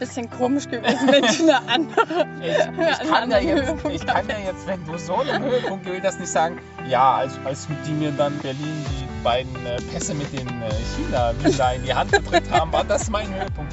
bisschen komisch gewesen, wenn du eine andere. Ich, ich, kann ja jetzt, ich kann ja jetzt, wenn du so einen Höhepunkt gewählt hast, nicht sagen, ja, als, als die mir dann Berlin die beiden äh, Pässe mit den äh, china da in die Hand gedrückt haben, war das mein Höhepunkt.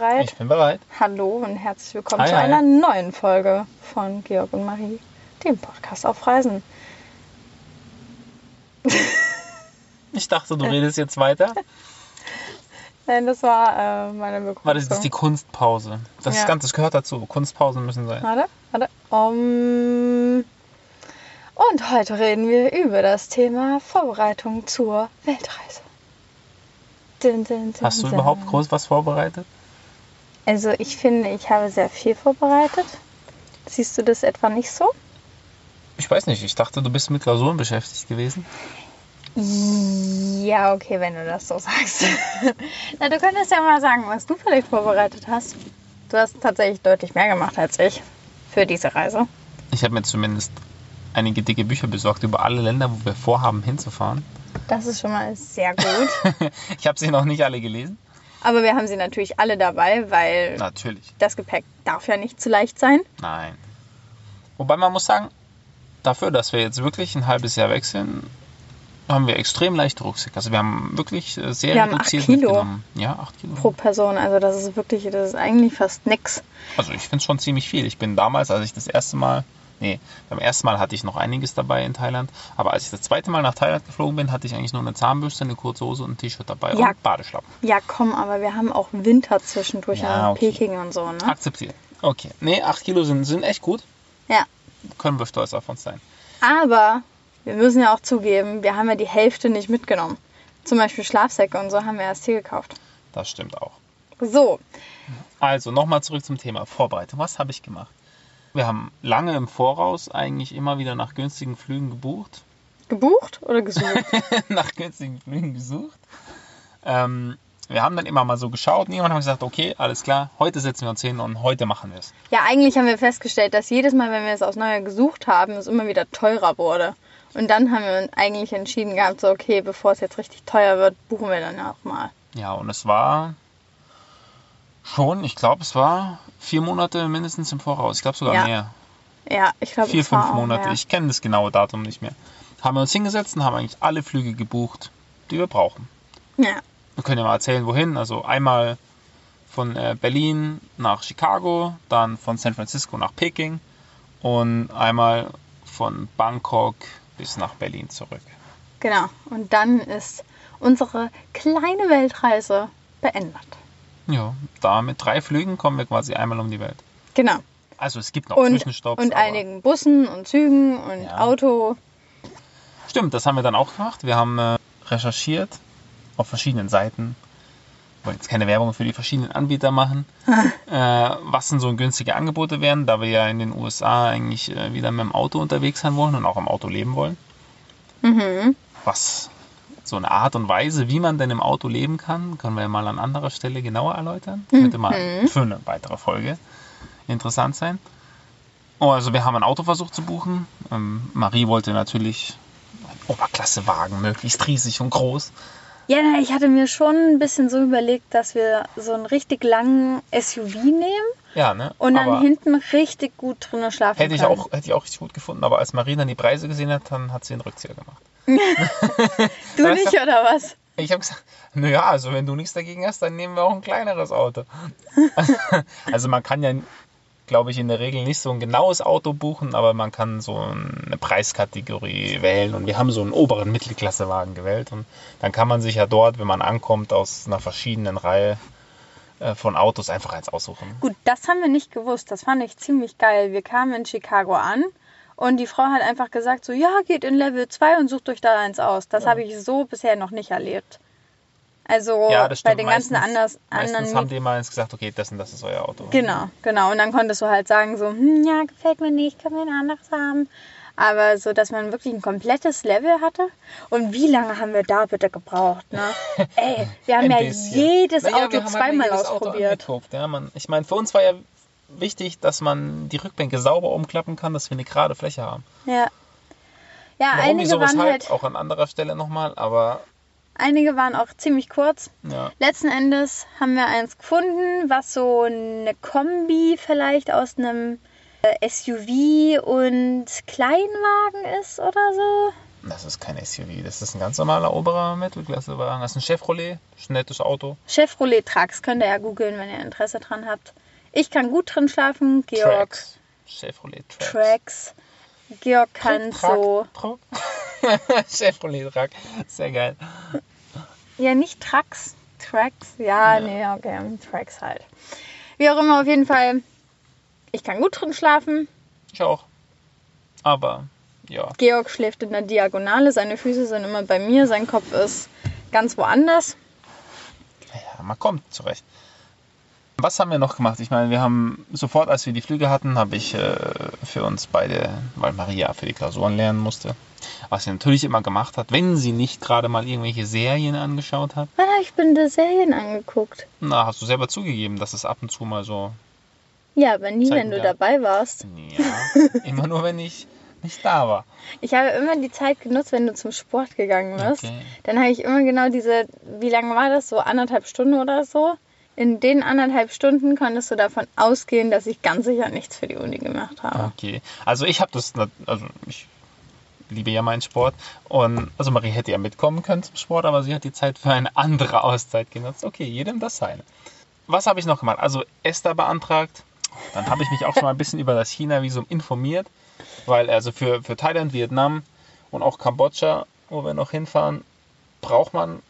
Bereit? Ich bin bereit. Hallo und herzlich willkommen Hi, zu hi. einer neuen Folge von Georg und Marie, dem Podcast auf Reisen. Ich dachte, du redest jetzt weiter. Nein, das war äh, meine Begrüßung. Warte, das ist die Kunstpause. Das, Ja. ist ganz, das gehört dazu. Kunstpausen müssen sein. Warte, warte. Um, und heute reden wir über das Thema Vorbereitung zur Weltreise. Dun, dun, dun, Hast du überhaupt groß was vorbereitet? Also ich finde, ich habe sehr viel vorbereitet. Siehst du das etwa nicht so? Ich weiß nicht. Ich dachte, du bist mit Klausuren beschäftigt gewesen. Ja, okay, wenn du das so sagst. Na, du könntest ja mal sagen, was du vielleicht vorbereitet hast. Du hast tatsächlich deutlich mehr gemacht als ich für diese Reise. Ich habe mir zumindest einige dicke Bücher besorgt über alle Länder, wo wir vorhaben hinzufahren. Das ist schon mal sehr gut. Ich habe sie noch nicht alle gelesen. Aber wir haben sie natürlich alle dabei, weil Natürlich. das Gepäck darf ja nicht zu leicht sein. Nein. Wobei man muss sagen, dafür, dass wir jetzt wirklich ein halbes Jahr weg sind, haben wir extrem leichte Rucksäcke. Also wir haben wirklich äh, sehr Wir haben acht reduziert Kilo. Ja, 8 Kilo. Pro Person. Also das ist wirklich, das ist eigentlich fast nix. Also ich finde es schon ziemlich viel. Ich bin damals, als ich das erste Mal, nee, beim ersten Mal hatte ich noch einiges dabei in Thailand, aber als ich das zweite Mal nach Thailand geflogen bin, hatte ich eigentlich nur eine Zahnbürste, eine kurze Hose und ein T-Shirt dabei Ja. und Badeschlappen. Ja, komm, aber wir haben auch Winter zwischendurch Ja, in okay. Peking und so, ne? Akzeptiert. Okay. Nee, 8 Kilo sind, sind echt gut. Ja. Können wir stolz auf uns sein. Aber wir müssen ja auch zugeben, wir haben ja die Hälfte nicht mitgenommen. Zum Beispiel Schlafsäcke und so haben wir erst hier gekauft. Das stimmt auch. So, Also nochmal zurück zum Thema Vorbereitung. Was habe ich gemacht? Wir haben lange im Voraus eigentlich immer wieder nach günstigen Flügen gebucht. gebucht oder gesucht? nach günstigen Flügen gesucht. Ähm, wir haben dann immer mal so geschaut und irgendwann haben wir gesagt, okay, alles klar, heute setzen wir uns hin und heute machen wir es. ja, eigentlich haben wir festgestellt, dass jedes Mal, wenn wir es aufs Neue gesucht haben, es immer wieder teurer wurde. Und dann haben wir uns eigentlich entschieden gehabt, so okay, bevor es jetzt richtig teuer wird, buchen wir dann auch mal. Ja, und es war schon, ich glaube, es war vier Monate mindestens im Voraus. Ich glaube sogar Ja, mehr. Ja, ich glaube, Vier, fünf Monate. mehr. Ich kenne das genaue Datum nicht mehr. Haben wir uns hingesetzt und haben eigentlich alle Flüge gebucht, die wir brauchen. Ja, Wir können ja mal erzählen, wohin. Also einmal von äh, Berlin nach Chicago, dann von San Francisco nach Peking und einmal von Bangkok bis nach Berlin zurück. genau. Und dann ist unsere kleine Weltreise beendet. Ja, da mit drei Flügen kommen wir quasi einmal um die Welt. Genau. Also es gibt noch Und, Zwischenstopps. und einigen Bussen und Zügen und Ja. Auto. Stimmt, das haben wir dann auch gemacht. Wir haben äh, recherchiert auf verschiedenen Seiten. Wir wollen jetzt keine Werbung für die verschiedenen Anbieter machen. äh, was denn so günstige Angebote wären, da wir ja in den USA eigentlich äh, wieder mit dem Auto unterwegs sein wollen und auch im Auto leben wollen. Mhm. Was so eine Art und Weise, wie man denn im Auto leben kann, können wir mal an anderer Stelle genauer erläutern. Könnte mal für eine weitere Folge interessant sein. Oh, also wir haben ein Auto versucht zu buchen. Ähm, Marie wollte natürlich einen Oberklassewagen, möglichst riesig und groß. Ja, ich hatte mir schon ein bisschen so überlegt, dass wir so einen richtig langen SUV nehmen Ja, ne? und dann aber hinten richtig gut drinnen schlafen hätte ich, können. auch, hätte ich auch richtig gut gefunden, aber als Marie dann die Preise gesehen hat, dann hat sie einen Rückzieher gemacht. Du Weißt nicht, oder was? Ich habe gesagt, naja, also wenn du nichts dagegen hast, dann nehmen wir auch ein kleineres Auto. also man kann ja, glaube ich, in der Regel nicht so ein genaues Auto buchen, aber man kann so eine Preiskategorie wählen und wir haben so einen oberen Mittelklassewagen gewählt und dann kann man sich ja dort, wenn man ankommt, aus einer verschiedenen Reihe von Autos einfach eins aussuchen. Gut, das haben wir nicht gewusst. Das fand ich ziemlich geil. Wir kamen in Chicago an Und die Frau hat einfach gesagt, so, ja, geht in Level 2 und sucht euch da eins aus. Das habe ich so bisher noch nicht erlebt. Also Ja, das bei den ganzen meistens, anders, meistens anderen haben die mal eins gesagt, okay, das und das ist euer Auto. Genau, genau. Und dann konntest du halt sagen, so, hm, ja, gefällt mir nicht, können wir ein anderes haben. Aber so, dass man wirklich ein komplettes Level hatte. Und wie lange haben wir da bitte gebraucht, ne? Ey, wir haben ja bisschen. jedes Naja, Auto halt zweimal jedes Auto ausprobiert. angeguckt, ja, man, ich meine, für uns war ja wichtig, dass man die Rückbänke sauber umklappen kann, dass wir eine gerade Fläche haben. Ja. Ja, Warum, einige wieso, waren weshalb, halt, auch an anderer Stelle nochmal, aber einige waren auch ziemlich kurz. ja. Letzten Endes haben wir eins gefunden, was so eine Kombi vielleicht aus einem SUV und Kleinwagen ist oder so. Das ist kein SUV, das ist ein ganz normaler oberer Mittelklassewagen. Das ist ein Chevrolet, ist ein nettes Auto. Chevrolet Trax könnt ihr ja googeln, wenn ihr Interesse dran habt. Ich kann gut drin schlafen. Georg Trax. Chevrolet Trax. Trax. Georg kann Track, so. Track. Chevrolet Track, sehr geil. Ja, nicht Trax. Trax. Ja, Ja. nee, okay. Trax halt. Wie auch immer, auf jeden Fall. Ich kann gut drin schlafen. Ich auch. Aber, ja. Georg schläft in der Diagonale. Seine Füße sind immer bei mir. Sein Kopf ist ganz woanders. Ja, man kommt zurecht. Was haben wir noch gemacht? Ich meine, wir haben sofort, als wir die Flüge hatten, habe ich äh, für uns beide, weil Maria für die Klausuren lernen musste, was sie natürlich immer gemacht hat, wenn sie nicht gerade mal irgendwelche Serien angeschaut hat. Wann habe ich bitte Serien angeguckt? Na, hast du selber zugegeben, dass es ab und zu mal so, Ja, aber nie, Zeigen wenn du wir. dabei warst. ja, immer nur, wenn ich nicht da war. Ich habe immer die Zeit genutzt, wenn du zum Sport gegangen bist. Okay. Dann habe ich immer genau diese, wie lange war das? So anderthalb Stunden oder so. In den anderthalb Stunden konntest du davon ausgehen, dass ich ganz sicher nichts für die Uni gemacht habe. Okay. Also ich habe das, also ich liebe ja meinen Sport und also Marie hätte ja mitkommen können zum Sport, aber sie hat die Zeit für eine andere Auszeit genutzt. Okay, jedem das seine. Was habe ich noch gemacht? Also Esther beantragt. Dann habe ich mich auch schon mal ein bisschen über das China-Visum informiert, weil also für, für Thailand, Vietnam und auch Kambodscha, wo wir noch hinfahren, braucht man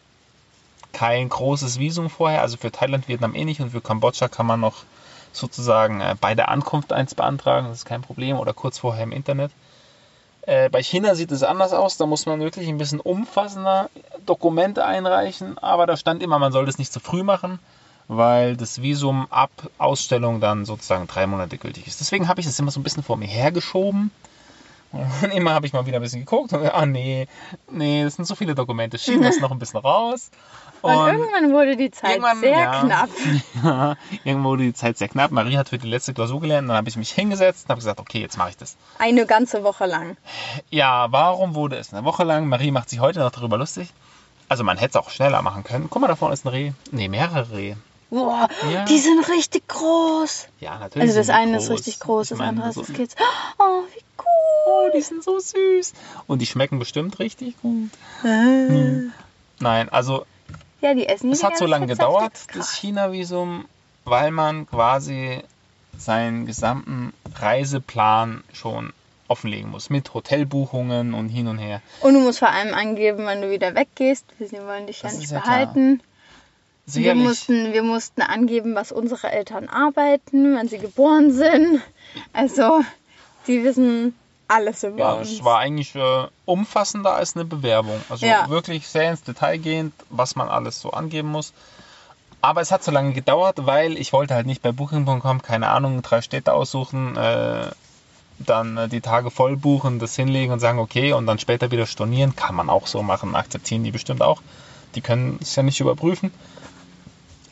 kein großes Visum vorher. Also für Thailand, Vietnam eh nicht und für Kambodscha kann man noch sozusagen äh, bei der Ankunft eins beantragen, das ist kein Problem, oder kurz vorher im Internet. Äh, bei China sieht es anders aus, da muss man wirklich ein bisschen umfassender Dokumente einreichen, aber da stand immer, man soll das nicht zu früh machen, weil das Visum ab Ausstellung dann sozusagen drei Monate gültig ist. Deswegen habe ich das immer so ein bisschen vor mir hergeschoben. Und immer habe ich mal wieder ein bisschen geguckt und ah nee, nee, das sind so viele Dokumente, schieben das noch ein bisschen raus. Und, irgendwann wurde die Zeit irgendwann, sehr ja. knapp. Ja, irgendwo wurde die Zeit sehr knapp. Marie hat für die letzte Klausur gelernt. Dann habe ich mich hingesetzt und habe gesagt, okay, jetzt mache ich das. Eine ganze Woche lang. Ja, warum wurde es eine Woche lang? Marie macht sich heute noch darüber lustig. Also man hätte es auch schneller machen können. Guck mal, da vorne ist ein Reh. Nee, mehrere Rehe. Boah, Ja. die sind richtig groß. Ja, natürlich. Also das eine ist groß. richtig groß, Ich das andere ist so- das Kids. Oh, wie cool. Oh, die sind so süß. Und die schmecken bestimmt richtig gut. Äh. Nein, also Ja, die essen es hat so lange gedauert, das China-Visum, weil man quasi seinen gesamten Reiseplan schon offenlegen muss. Mit Hotelbuchungen und hin und her. Und du musst vor allem angeben, wann du wieder weggehst. Wir wollen dich ja Das nicht ist ja Wir mussten, wir mussten angeben, was unsere Eltern arbeiten, wann sie geboren sind. Also, die wissen alles über Ja, uns. es war eigentlich äh, umfassender als eine Bewerbung. Also Ja. wirklich sehr ins Detail gehend, was man alles so angeben muss. Aber es hat so lange gedauert, weil ich wollte halt nicht bei Booking.com, keine Ahnung, drei Städte aussuchen, äh, dann äh, die Tage voll buchen, das hinlegen und sagen, okay, und dann später wieder stornieren. Kann man auch so machen, akzeptieren die bestimmt auch. Die können es ja nicht überprüfen.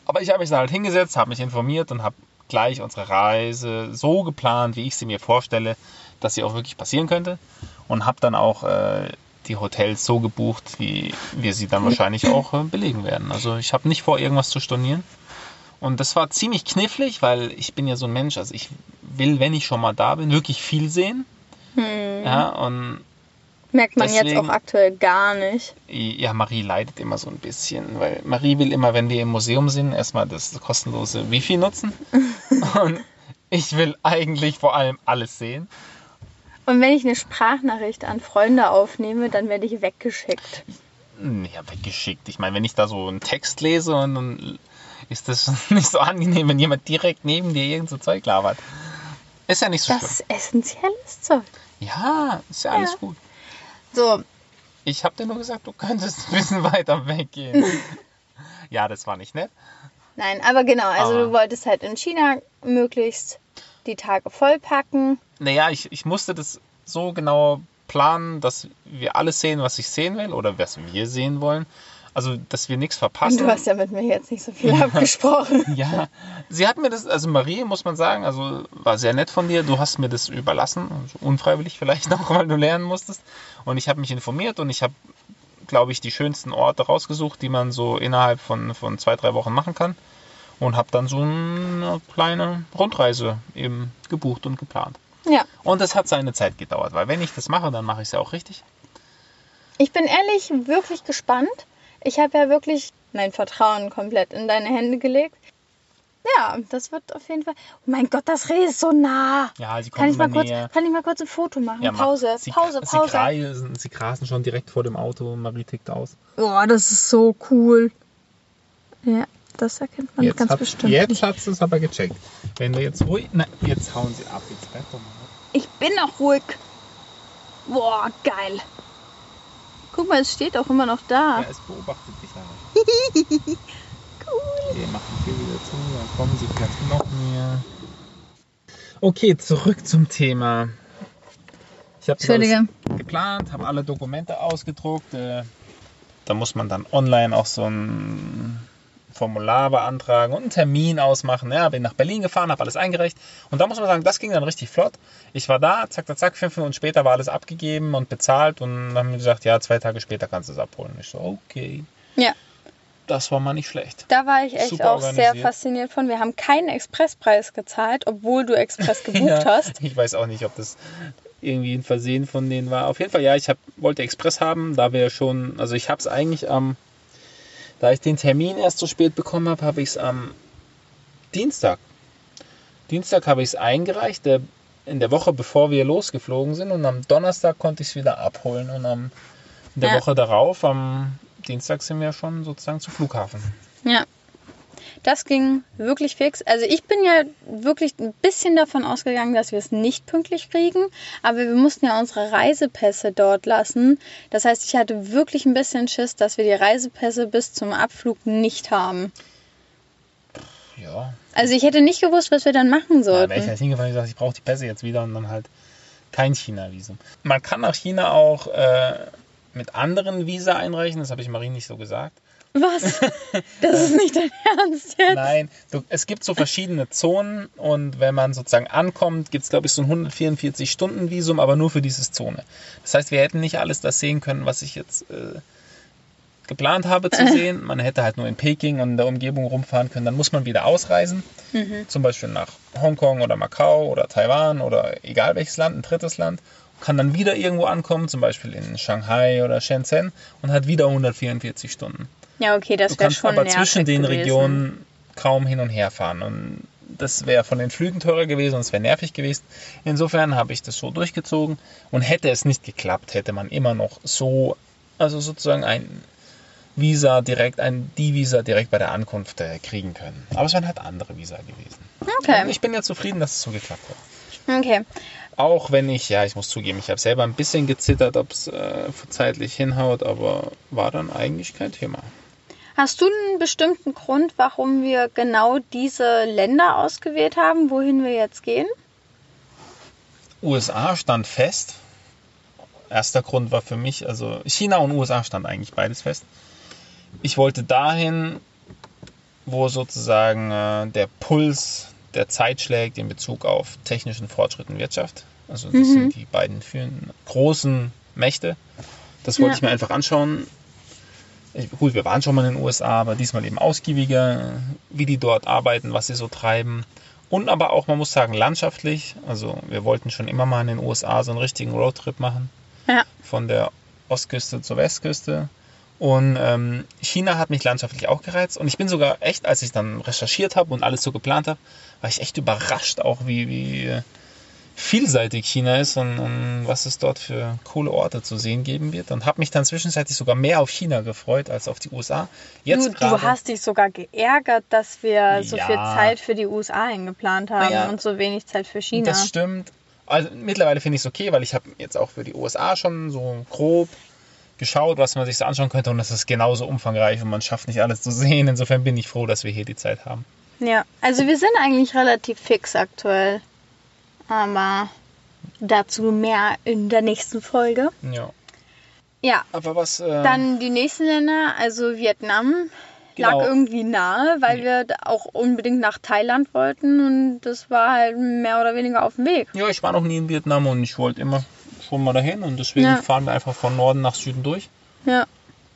Aber ich habe mich dann halt hingesetzt, habe mich informiert und habe gleich unsere Reise so geplant, wie ich sie mir vorstelle, dass sie auch wirklich passieren könnte. Und habe dann auch äh, die Hotels so gebucht, wie wir sie dann wahrscheinlich auch äh, belegen werden. Also ich habe nicht vor, irgendwas zu stornieren. Und das war ziemlich knifflig, weil ich bin ja so ein Mensch, also ich will, wenn ich schon mal da bin, wirklich viel sehen. Hm. Ja, und Merkt man jetzt deswegen- auch aktuell gar nicht. ja, Marie leidet immer so ein bisschen, weil Marie will immer, wenn wir im Museum sind, erstmal das kostenlose Wifi nutzen. Und ich will eigentlich vor allem alles sehen. Und wenn ich eine Sprachnachricht an Freunde aufnehme, dann werde ich weggeschickt. Ja, weggeschickt. Ich meine, wenn ich da so einen Text lese und dann ist das nicht so angenehm, wenn jemand direkt neben dir irgend so Zeug labert. Ist ja nicht so Das schlimm. ist essentielles Zeug. Ja, ist ja alles Ja. gut. So, Ich habe dir nur gesagt, du könntest ein bisschen weiter weggehen. ja, das war nicht nett. nein, aber genau, also Aber- du wolltest halt in China möglichst die Tage vollpacken. Naja, ich, ich musste das so genau planen, dass wir alles sehen, was ich sehen will oder was wir sehen wollen. Also, dass wir nichts Und verpassen. du hast ja mit mir jetzt nicht so viel abgesprochen. Ja, sie hat mir das, also Marie, muss man sagen, also war sehr nett von dir. Du hast mir das überlassen, also unfreiwillig vielleicht auch, weil du lernen musstest. Und ich habe mich informiert und ich habe, glaube ich, die schönsten Orte rausgesucht, die man so innerhalb von, von zwei, drei Wochen machen kann. Und habe dann so eine kleine Rundreise eben gebucht und geplant. Ja, Und das hat seine Zeit gedauert, weil wenn ich das mache, dann mache ich es ja auch richtig. ich bin ehrlich wirklich gespannt. Ich habe ja wirklich mein Vertrauen komplett in deine Hände gelegt. Ja, das wird auf jeden Fall. Oh mein Gott, das Reh ist so nah. Ja, sie Kann kommen ich mal kurz, näher. kann ich mal kurz ein Foto machen? Ja. Pause, sie, Pause, Sie Pause. grasen, sie grasen schon direkt vor dem Auto und Marie tickt aus. Oh, das ist so cool. Ja, das erkennt man ganz hat, bestimmt. Jetzt nicht. hat sie es aber gecheckt. Wenn du jetzt ruhig. Na, jetzt hauen sie ab. Jetzt bleib doch mal. Ich bin auch ruhig. Boah, geil. Guck mal, es steht auch immer noch da. Ja, es beobachtet dich aber. cool. Okay, mach die Tür wieder zu. Dann kommen sie vielleicht noch mehr. Okay, zurück zum Thema. Ich habe Entschuldige. geplant, habe alle Dokumente ausgedruckt. Äh, da muss man dann online auch so ein Formular beantragen und einen Termin ausmachen. Ja, bin nach Berlin gefahren, habe alles eingereicht. Und da muss man sagen, das ging dann richtig flott. Ich war da, zack, zack, zack, fünf Minuten später war alles abgegeben und bezahlt. Und dann haben wir gesagt, ja, zwei Tage später kannst du es abholen. Ich so, okay. Ja. Das war mal nicht schlecht. Da war ich echt Super auch sehr fasziniert von. Wir haben keinen Expresspreis gezahlt, obwohl du Express gebucht hast. Ich weiß auch nicht, ob das irgendwie ein Versehen von denen war. Auf jeden Fall, ja, ich hab, wollte Express haben, da wir schon, also ich habe es eigentlich am, da ich den Termin erst so spät bekommen habe, habe ich es am Dienstag. Dienstag habe ich es eingereicht, der, in der Woche bevor wir losgeflogen sind und am Donnerstag konnte ich es wieder abholen und am, in der Ja. Woche darauf, am Dienstag sind wir schon sozusagen zum Flughafen. Ja. Das ging wirklich fix. Also ich bin ja wirklich ein bisschen davon ausgegangen, dass wir es nicht pünktlich kriegen, aber wir mussten ja unsere Reisepässe dort lassen. Das heißt, ich hatte wirklich ein bisschen Schiss, dass wir die Reisepässe bis zum Abflug nicht haben. Ja, Also ich hätte nicht gewusst, was wir dann machen Ja, sollten. wäre ich halt hingefahren und gesagt, ich brauche die Pässe jetzt wieder und dann halt kein China-Visum. Man kann nach China auch äh, mit anderen Visa einreichen, das habe ich Marie nicht so gesagt. Was? Das ist nicht dein Ernst jetzt? Nein, du, es gibt so verschiedene Zonen und wenn man sozusagen ankommt, gibt es glaube ich so ein 144-Stunden-Visum, aber nur für diese Zone. Das heißt, wir hätten nicht alles das sehen können, was ich jetzt äh, geplant habe zu sehen. Man hätte halt nur in Peking und in der Umgebung rumfahren können. Dann muss man wieder ausreisen, zum Beispiel nach Hongkong oder Macau oder Taiwan oder egal welches Land, ein drittes Land. Kann dann wieder irgendwo ankommen, zum Beispiel in Shanghai oder Shenzhen und hat wieder 144 Stunden. Ja, okay, das wäre schon aber zwischen den gewesen. Regionen kaum hin und her fahren. Und das wäre von den Flügen teurer gewesen und es wäre nervig gewesen. Insofern habe ich das so durchgezogen. Und hätte es nicht geklappt, hätte man immer noch so, also sozusagen ein Visa direkt, ein Die-Visa direkt bei der Ankunft äh, kriegen können. Aber es wären halt andere Visa gewesen. Und Okay, ich bin ja zufrieden, dass es so geklappt hat. okay. Auch wenn ich, ja, ich muss zugeben, ich habe selber ein bisschen gezittert, ob es äh, zeitlich hinhaut, aber war dann eigentlich kein Thema. Hast du einen bestimmten Grund, warum wir genau diese Länder ausgewählt haben, wohin wir jetzt gehen? USA stand fest. Erster Grund war für mich, also China und USA stand eigentlich beides fest. Ich wollte dahin, wo sozusagen äh, der Puls der Zeit schlägt in Bezug auf technischen Fortschritt in Wirtschaft. Also das sind die beiden führenden großen Mächte. Das wollte Ja. ich mir einfach anschauen. Gut, wir waren schon mal in den USA, aber diesmal eben ausgiebiger, wie die dort arbeiten, was sie so treiben. Und aber auch, man muss sagen, landschaftlich. Also wir wollten schon immer mal in den USA so einen richtigen Roadtrip machen. Ja. Von der Ostküste zur Westküste. Und ähm, China hat mich landschaftlich auch gereizt. Und ich bin sogar echt, als ich dann recherchiert habe und alles so geplant habe, war ich echt überrascht auch, wie, wie äh, vielseitig China ist und, und was es dort für coole Orte zu sehen geben wird. Und habe mich dann zwischenzeitlich sogar mehr auf China gefreut als auf die USA. Jetzt Du, du gerade- hast dich sogar geärgert, dass wir so Ja. viel Zeit für die USA eingeplant haben Naja. und so wenig Zeit für China. Das stimmt. Also mittlerweile finde ich es okay, weil ich habe jetzt auch für die USA schon so grob geschaut, was man sich so anschauen könnte und das ist genauso umfangreich und man schafft nicht alles zu sehen. Insofern bin ich froh, dass wir hier die Zeit haben. Ja, also wir sind eigentlich relativ fix aktuell. Aber dazu mehr in der nächsten Folge. Ja. Ja, Aber was. Äh, dann die nächsten Länder, also Vietnam Genau. lag irgendwie nahe, weil wir da auch unbedingt nach Thailand wollten und das war halt mehr oder weniger auf dem Weg. ja, ich war noch nie in Vietnam und ich wollte immer schon mal dahin und deswegen Ja. fahren wir einfach von Norden nach Süden durch. Ja,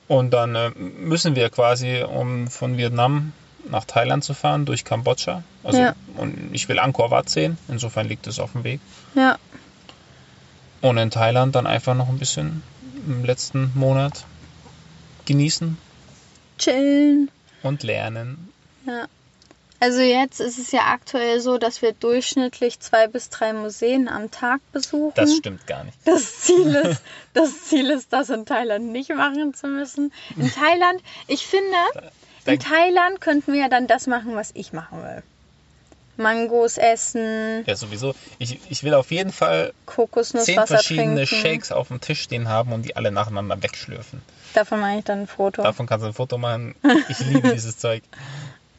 Und dann äh, müssen wir quasi, um von Vietnam nach Thailand zu fahren, durch Kambodscha. Also, Ja. Und ich will Angkor Wat sehen, insofern liegt es auf dem Weg. ja, Und in Thailand dann einfach noch ein bisschen im letzten Monat genießen chillen. und lernen. Ja. Also jetzt ist es ja aktuell so, dass wir durchschnittlich zwei bis drei Museen am Tag besuchen. Das stimmt gar nicht. Das Ziel ist, das Ziel ist, das in Thailand nicht machen zu müssen. In Thailand, ich finde, in Thailand könnten wir ja dann das machen, was ich machen will. Mangos essen, Ja, sowieso. Ich, ich will auf jeden Fall zehn verschiedene trinken. Shakes auf dem Tisch stehen haben und die alle nacheinander wegschlürfen. Davon mache ich dann ein Foto. Davon kannst du ein Foto machen. Ich liebe dieses Zeug.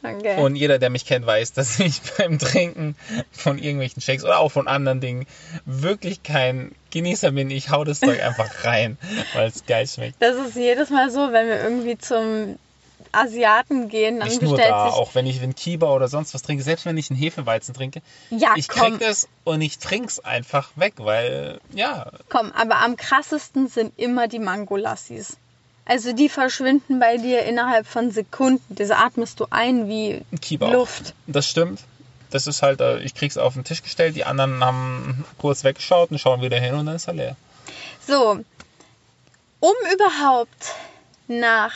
Okay. Und jeder, der mich kennt, weiß, dass ich beim Trinken von irgendwelchen Shakes oder auch von anderen Dingen wirklich kein Genießer bin. Ich hau das Zeug einfach rein, weil es geil schmeckt. das ist jedes Mal so, wenn wir irgendwie zum Asiaten gehen, dann Nicht nur bestellt da, sich auch wenn ich einen Kiba oder sonst was trinke, selbst wenn ich einen Hefeweizen trinke, Ja, ich komm. krieg es und ich trink's einfach weg, weil, ja, Komm, aber am krassesten sind immer die Mangolassis. Also die verschwinden bei dir innerhalb von Sekunden. Das atmest du ein wie Kiba auch. Luft. Das stimmt. Das ist halt, äh, ich krieg's auf den Tisch gestellt, die anderen haben kurz weggeschaut und schauen wieder hin und dann ist er leer. So, um überhaupt nach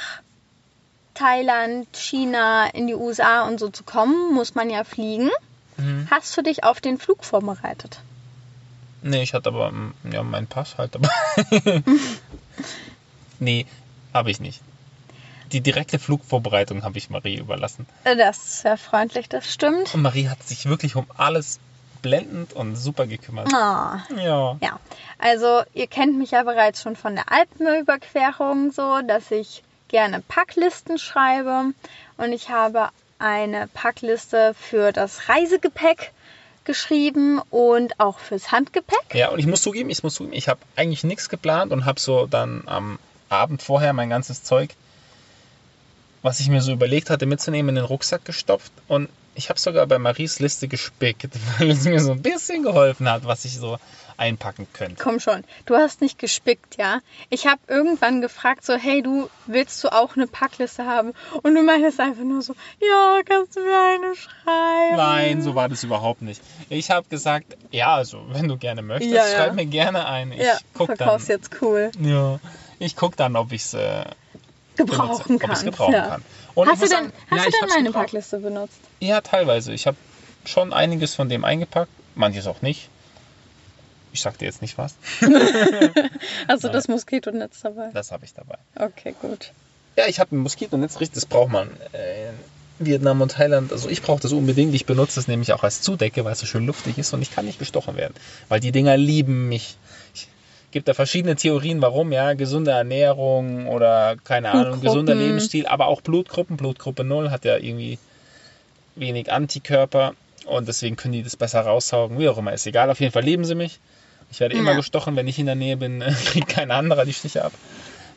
Thailand, China, in die USA und so zu kommen, muss man ja fliegen. Mhm. Hast du dich auf den Flug vorbereitet? Nee, ich hatte aber mm, ja, meinen Pass halt dabei. nee, habe ich nicht. Die direkte Flugvorbereitung habe ich Marie überlassen. Äh, Das ist sehr freundlich, das stimmt. Und Marie hat sich wirklich um alles blendend und super gekümmert. Ah. Ja. Ja, also ihr kennt mich ja bereits schon von der Alpenüberquerung so, dass ich gerne Packlisten schreibe und ich habe eine Packliste für das Reisegepäck geschrieben und auch fürs Handgepäck. Ja, und ich muss zugeben, ich muss zugeben, ich habe eigentlich nichts geplant und habe so dann am Abend vorher mein ganzes Zeug, was ich mir so überlegt hatte, mitzunehmen, in den Rucksack gestopft. Und ich habe sogar bei Maries Liste gespickt, weil es mir so ein bisschen geholfen hat, was ich so einpacken könnte. Komm schon, du hast nicht gespickt, ja? Ich habe irgendwann gefragt so, hey du, willst du auch eine Packliste haben? Und du meintest einfach nur so, ja, kannst du mir eine schreiben? Nein, so war das überhaupt nicht. Ich habe gesagt, ja, also wenn du gerne möchtest, Ja, ja. schreib mir gerne ein. Ich Ja, guck dann. verkaufst jetzt cool. Ja, ich guck dann, ob ich es äh, Gebrauchen ob ich's kannst. gebrauchen ja. kann. Und Hast du denn, sagen, hast ja, du denn meine. Packliste benutzt? Ja, teilweise. Ich habe schon einiges von dem eingepackt, manches auch nicht. Ich sag dir jetzt nicht was. Hast du das Moskitonetz dabei? Das habe ich dabei. Okay, gut. Ja, ich habe ein Moskitonetz, richtig, das braucht man äh, in Vietnam und Thailand. Also ich brauche das unbedingt. Ich benutze es nämlich auch als Zudecke, weil es so schön luftig ist und ich kann nicht gestochen werden. Weil die Dinger lieben mich. Ich gibt da verschiedene Theorien, warum, ja, gesunde Ernährung oder keine Ahnung, gesunder Lebensstil, aber auch Blutgruppen. Blutgruppe 0 hat ja irgendwie wenig Antikörper und deswegen können die das besser raussaugen. Wie auch immer, ist egal. Auf jeden Fall lieben sie mich. Ich werde immer Ja. gestochen, wenn ich in der Nähe bin, kriegt kein anderer die Stiche ab.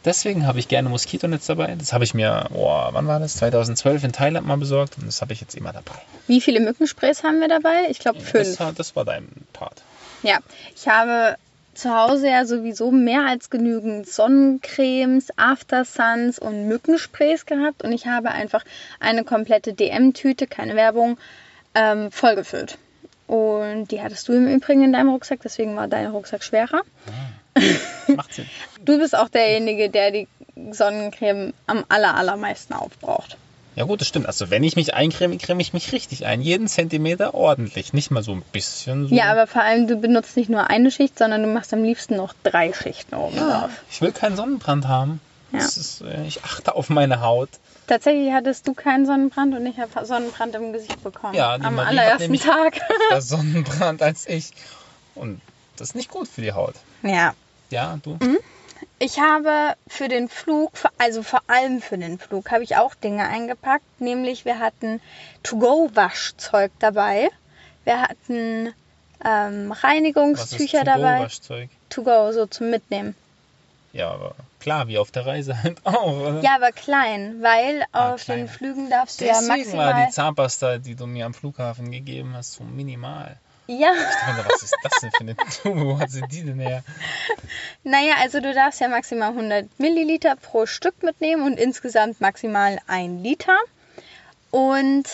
Deswegen habe ich gerne Moskitonetz dabei. Das habe ich mir, boah, wann war das? 2012 in Thailand mal besorgt und das habe ich jetzt immer dabei. Wie viele Mückensprays haben wir dabei? Ich glaube fünf. Das, das war dein Part. Ja, ich habe zu Hause ja sowieso mehr als genügend Sonnencremes, Aftersuns und Mückensprays gehabt und ich habe einfach eine komplette DM-Tüte, keine Werbung, ähm, vollgefüllt. Und die hattest du im Übrigen in deinem Rucksack, deswegen war dein Rucksack schwerer. Macht Sinn. Du bist auch derjenige, der die Sonnencreme am aller, allermeisten aufbraucht. Ja gut, das stimmt. Also wenn ich mich eincreme, creme ich mich richtig ein. Jeden Zentimeter ordentlich. Nicht mal so ein bisschen. So. Ja, aber vor allem, du benutzt nicht nur eine Schicht, sondern du machst am liebsten noch drei Schichten oben drauf. Ich will keinen Sonnenbrand haben. Ja. Ist, äh, ich achte auf meine Haut. Tatsächlich hattest du keinen Sonnenbrand und ich habe Sonnenbrand im Gesicht bekommen. Ja, am Marie allerersten Tag. Sonnenbrand als ich. Und Das ist nicht gut für die Haut. Ja. Ja, du? Ich habe für den Flug, also vor allem für den Flug, habe ich auch Dinge eingepackt. Nämlich wir hatten To-Go-Waschzeug dabei. Wir hatten ähm, Was ist Reinigungstücher dabei. To-Go-Waschzeug? To-Go, so zum Mitnehmen. Ja, aber klar, wie auf der Reise halt auch, oder? Ja, aber klein, weil Ah, auf klein. den Flügen darfst du ja Deswegen war maximal. die Zahnpasta, die du mir am Flughafen gegeben hast, so minimal. Ja, Ich dachte, was ist das denn für eine Tube? Wo hat sie die denn her? naja, also du darfst ja maximal 100 Milliliter pro Stück mitnehmen und insgesamt maximal ein Liter. Und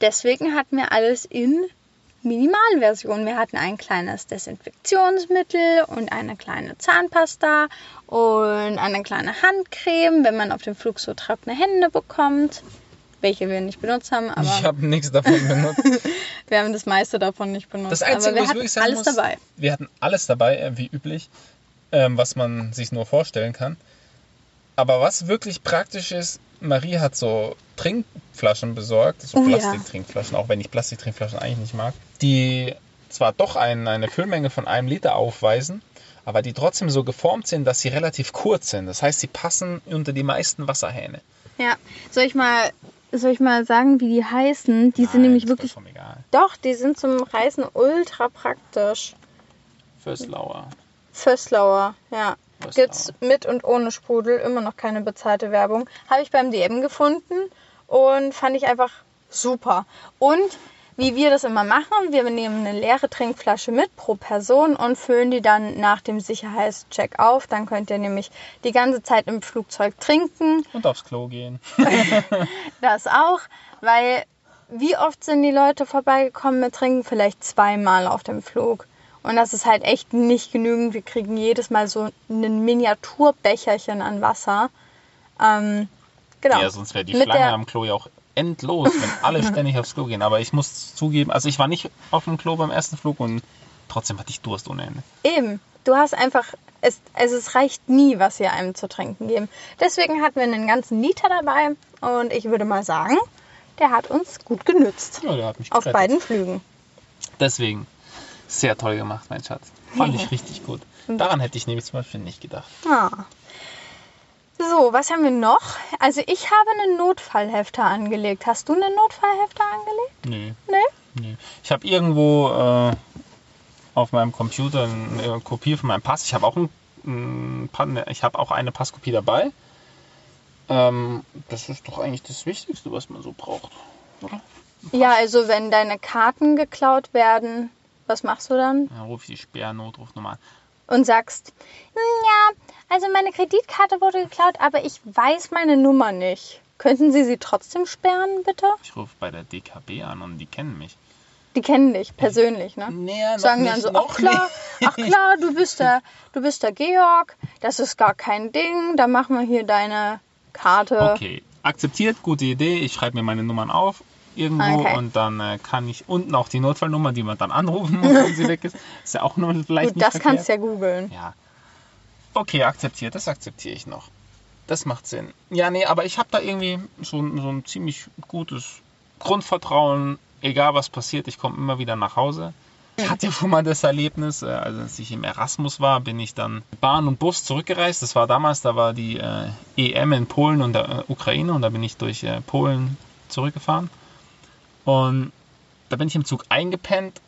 deswegen hatten wir alles in Minimalversion. Wir hatten ein kleines Desinfektionsmittel und eine kleine Zahnpasta und eine kleine Handcreme, wenn man auf dem Flug so trockene Hände bekommt. Welche wir nicht benutzt haben, aber Ich habe nichts davon benutzt. wir haben das meiste davon nicht benutzt. Das Einzige, aber wir was hatten wirklich alles muss, dabei. wir hatten alles dabei, äh, wie üblich, ähm, was man sich nur vorstellen kann. Aber was wirklich praktisch ist, Marie hat so Trinkflaschen besorgt, so Oh ja. Plastiktrinkflaschen, auch wenn ich Plastiktrinkflaschen eigentlich nicht mag, die zwar doch ein, eine Füllmenge von einem Liter aufweisen, aber die trotzdem so geformt sind, dass sie relativ kurz sind. Das heißt, sie passen unter die meisten Wasserhähne. Ja, soll ich mal, soll ich mal sagen, wie die heißen? Die sind Nein, nämlich ist wirklich. egal. Doch, die sind zum Reisen ultra praktisch. Föslauer. Föslauer, ja. Föslauer. Gibt's mit und ohne Sprudel, immer noch keine bezahlte Werbung. Habe ich beim DM gefunden und fand ich einfach super. Und wie wir das immer machen, wir nehmen eine leere Trinkflasche mit pro Person und füllen die dann nach dem Sicherheitscheck auf. Dann könnt ihr nämlich die ganze Zeit im Flugzeug trinken. Und aufs Klo gehen. Das auch, weil wie oft sind die Leute vorbeigekommen mit Trinken? Vielleicht zweimal auf dem Flug. Und das ist halt echt nicht genügend. Wir kriegen jedes Mal so ein Miniaturbecherchen an Wasser. Ähm, genau. Ja, sonst wäre die Mit Schlange der- am Klo ja auch endlos, wenn alle ständig aufs Klo gehen. Aber ich muss zugeben, also ich war nicht auf dem Klo beim ersten Flug und trotzdem hatte ich Durst ohne Ende. Eben. Du hast einfach, es, also es reicht nie, was sie einem zu trinken geben. Deswegen hatten wir einen ganzen Liter dabei und ich würde mal sagen, der hat uns gut genützt. Ja, der hat mich Auf gerettet. beiden Flügen. Deswegen, sehr toll gemacht, mein Schatz. Fand ich richtig gut. Daran hätte ich nämlich zum Beispiel nicht gedacht. Ah. So, was haben wir noch? Also ich habe einen Notfallhefter angelegt. Hast du einen Notfallhefter angelegt? Nö. Nee? Nee. Ich habe irgendwo äh, auf meinem Computer eine Kopie von meinem Pass. Ich habe auch, ein, ein, ne, ich habe auch eine Passkopie dabei. Ähm, das ist doch eigentlich das Wichtigste, was man so braucht. Oder? Ja, also wenn deine Karten geklaut werden, was machst du dann? Dann rufe ich die Sperrnotrufnummer an. Und sagst, "Hm, ja, also meine Kreditkarte wurde geklaut, aber ich weiß meine Nummer nicht. Könnten Sie sie trotzdem sperren, bitte? Ich rufe bei der DKB an und die kennen mich. Die kennen dich persönlich, ne? Nee, noch Sagen dann nicht, so, ach klar, ach klar, du bist der, du bist der Georg, das ist gar kein Ding, dann machen wir hier deine Karte. Okay, akzeptiert, gute Idee. Ich schreibe mir meine Nummern auf irgendwo Okay. und dann äh, kann ich unten auch die Notfallnummer, die man dann anrufen muss, wenn sie weg ist. Ist ja auch nur vielleicht Gut, nicht das verkehrt. kannst du ja googeln. Ja. Okay, akzeptiert, das akzeptiere ich noch. Das macht Sinn. Ja, nee, aber ich habe da irgendwie so, ein- so ein ziemlich gutes Grundvertrauen. Egal was passiert, ich komme immer wieder nach Hause. Ich hatte ja schon mal das Erlebnis, äh, also als ich im Erasmus war, bin ich dann mit Bahn und Bus zurückgereist. Das war damals, da war die äh, EM in Polen und der äh, Ukraine und da bin ich durch äh, Polen zurückgefahren. Und da bin ich im Zug eingepennt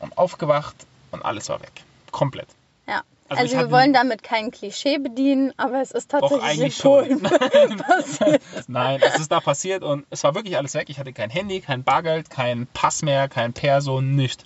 und aufgewacht und alles war weg. Komplett. Ja. Also Also, ich wir hatte- wollen damit kein Klischee bedienen, aber es ist Doch, tatsächlich eigentlich in Polen schon. passiert. Nein, es ist da passiert und es war wirklich alles weg. Ich hatte kein Handy, kein Bargeld, kein Pass mehr, kein Perso, nichts.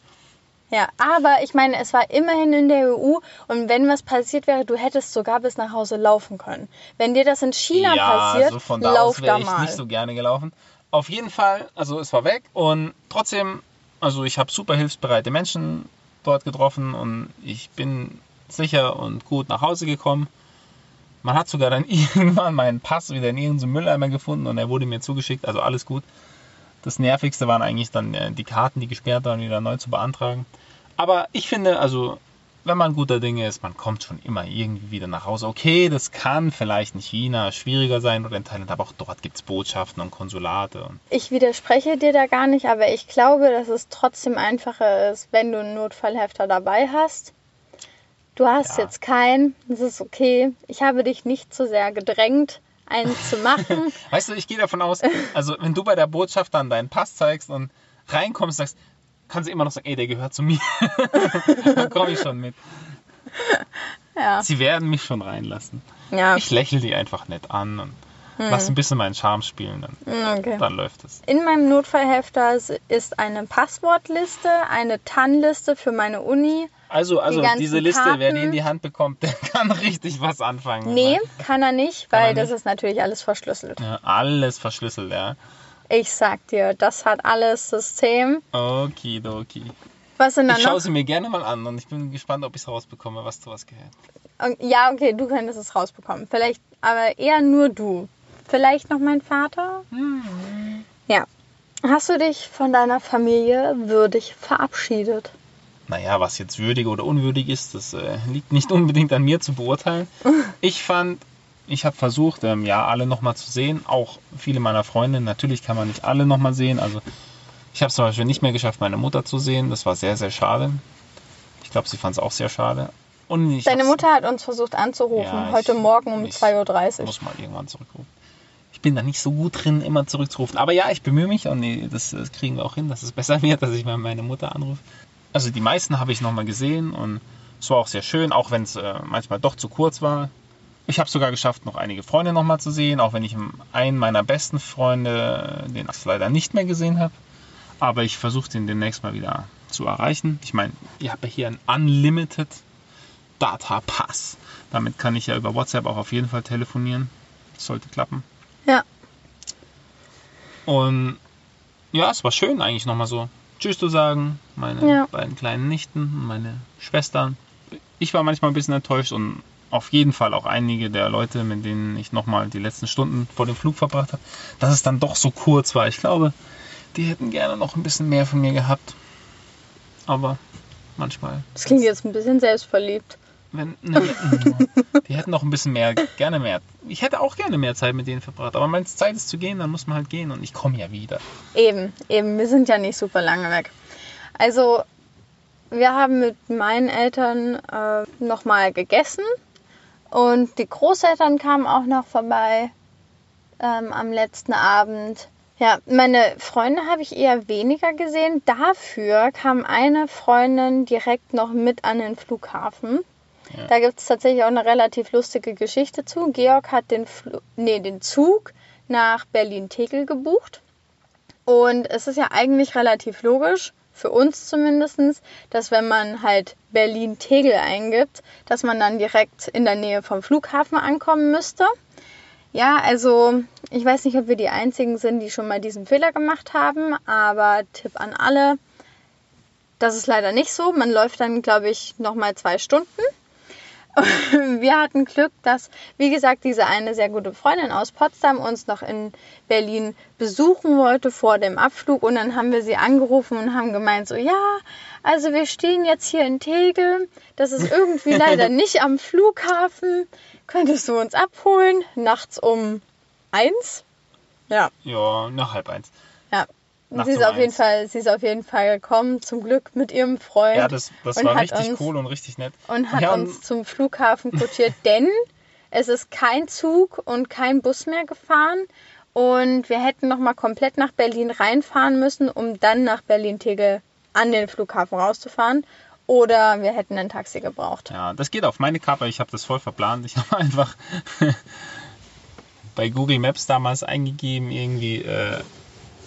Ja, aber ich meine, es war immerhin in der EU und wenn was passiert wäre, du hättest sogar bis nach Hause laufen können. Wenn dir das in China passiert, so da lauf da ich mal. nicht so gerne gelaufen. Auf jeden Fall, also es war weg und trotzdem, also ich habe super hilfsbereite Menschen dort getroffen und ich bin sicher und gut nach Hause gekommen. Man hat sogar dann irgendwann meinen Pass wieder in irgendeinem Mülleimer gefunden und er wurde mir zugeschickt, also alles gut. Das Nervigste waren eigentlich dann äh, die Karten, die gesperrt waren, wieder neu zu beantragen. Aber ich finde, also wenn man guter Dinge ist, man kommt schon immer irgendwie wieder nach Hause. Okay, das kann vielleicht in China schwieriger sein oder in Thailand, aber auch dort gibt es Botschaften und Konsulate. Und Ich widerspreche dir da gar nicht, aber ich glaube, dass es trotzdem einfacher ist, wenn du einen Notfallhefter dabei hast. Du hast Ja. jetzt keinen, das ist okay. Ich habe dich nicht zu sehr gedrängt, einen zu machen. Weißt du, ich gehe davon aus, also wenn du bei der Botschaft dann deinen Pass zeigst und reinkommst, sagst, kannst du immer noch sagen, ey, der gehört zu mir. dann komme ich schon mit. ja. Sie werden mich schon reinlassen. Ja, Ich lächle die einfach nett an und lass ein bisschen meinen Charme spielen, dann, okay. dann läuft es. In meinem Notfallhefter ist eine Passwortliste, eine TAN-Liste für meine Uni. Also, also ganzen diese Liste, wer die Karten. in die Hand bekommt, der kann richtig was anfangen. Nee, kann er nicht, Kann weil er das nicht? ist natürlich alles verschlüsselt. Ja, alles verschlüsselt, ja. Ich sag dir, das hat alles System. Okidoki. Was sind da Ich schaue sie mir gerne mal an und ich bin gespannt, ob ich es rausbekomme, was zu was gehört. Ja, okay, du könntest es rausbekommen. Vielleicht, aber eher nur du. Vielleicht noch mein Vater? Hm. Ja. Hast du dich von deiner Familie würdig verabschiedet? Naja, was jetzt würdig oder unwürdig ist, das äh, liegt nicht unbedingt an mir zu beurteilen. Ich fand, ich habe versucht, ähm, ja, alle nochmal zu sehen. Auch viele meiner Freunde. Natürlich kann man nicht alle nochmal sehen. Also ich habe es zum Beispiel nicht mehr geschafft, meine Mutter zu sehen. Das war sehr, sehr schade. Ich glaube, sie fand es auch sehr schade. Und ich Deine Mutter hat uns versucht anzurufen, Ja, heute ich- Morgen um ich 2.30 Uhr. muss mal irgendwann zurückrufen. Ich bin da nicht so gut drin, immer zurückzurufen. Aber ja, ich bemühe mich und nee, das, das kriegen wir auch hin, dass es besser wird, dass ich mal meine Mutter anrufe. Also die meisten habe ich nochmal gesehen und es war auch sehr schön, auch wenn es äh, manchmal doch zu kurz war. Ich habe sogar geschafft, noch einige Freunde nochmal zu sehen, auch wenn ich einen meiner besten Freunde, den ich leider nicht mehr gesehen habe. Aber ich versuche den demnächst mal wieder zu erreichen. Ich meine, ihr habt ja hier einen Unlimited Data Pass. Damit kann ich ja über WhatsApp auch auf jeden Fall telefonieren. Das sollte klappen. Ja. Und ja, es war schön eigentlich nochmal so Tschüss zu sagen. Meine Ja. beiden kleinen Nichten, meine Schwestern. Ich war manchmal ein bisschen enttäuscht und auf jeden Fall auch einige der Leute, mit denen ich nochmal die letzten Stunden vor dem Flug verbracht habe, dass es dann doch so kurz war. Ich glaube, die hätten gerne noch ein bisschen mehr von mir gehabt. Aber manchmal Das klingt jetzt ein bisschen selbstverliebt. wenn, ne, die hätten noch ein bisschen mehr, gerne mehr. Ich hätte auch gerne mehr Zeit mit denen verbracht. Aber wenn es Zeit ist zu gehen, dann muss man halt gehen und ich komme ja wieder. Eben, eben, wir sind ja nicht super lange weg. Also, wir haben mit meinen Eltern äh, nochmal gegessen und die Großeltern kamen auch noch vorbei ähm, am letzten Abend. Ja, meine Freunde habe ich eher weniger gesehen. Dafür kam eine Freundin direkt noch mit an den Flughafen. Ja. Da gibt es tatsächlich auch eine relativ lustige Geschichte zu. Georg hat den, Fl nee, den Zug nach Berlin-Tegel gebucht. Und es ist ja eigentlich relativ logisch, für uns zumindest, dass wenn man halt Berlin-Tegel eingibt, dass man dann direkt in der Nähe vom Flughafen ankommen müsste. Ja, also ich weiß nicht, ob wir die Einzigen sind, die schon mal diesen Fehler gemacht haben, aber Tipp an alle, das ist leider nicht so. Man läuft dann, glaube ich, nochmal zwei Stunden. Wir hatten Glück, dass, wie gesagt, diese eine sehr gute Freundin aus Potsdam uns noch in Berlin besuchen wollte vor dem Abflug. Und dann haben wir sie angerufen und haben gemeint, so ja, also wir stehen jetzt hier in Tegel. Das ist irgendwie leider nicht am Flughafen. Könntest du uns abholen? Nachts um eins? Ja, Ja, nach halb eins. ja. Sie ist auf jeden. Fall, sie ist auf jeden Fall gekommen, zum Glück mit ihrem Freund. Ja, das, das war richtig uns- cool und richtig nett. und hat ja, uns zum Flughafen kutschiert, denn es ist kein Zug und kein Bus mehr gefahren und wir hätten noch mal komplett nach Berlin reinfahren müssen, um dann nach Berlin-Tegel an den Flughafen rauszufahren oder wir hätten ein Taxi gebraucht. Ja, das geht auf meine Kappe. Ich habe das voll verplant. Ich habe einfach bei Google Maps damals eingegeben, irgendwie äh,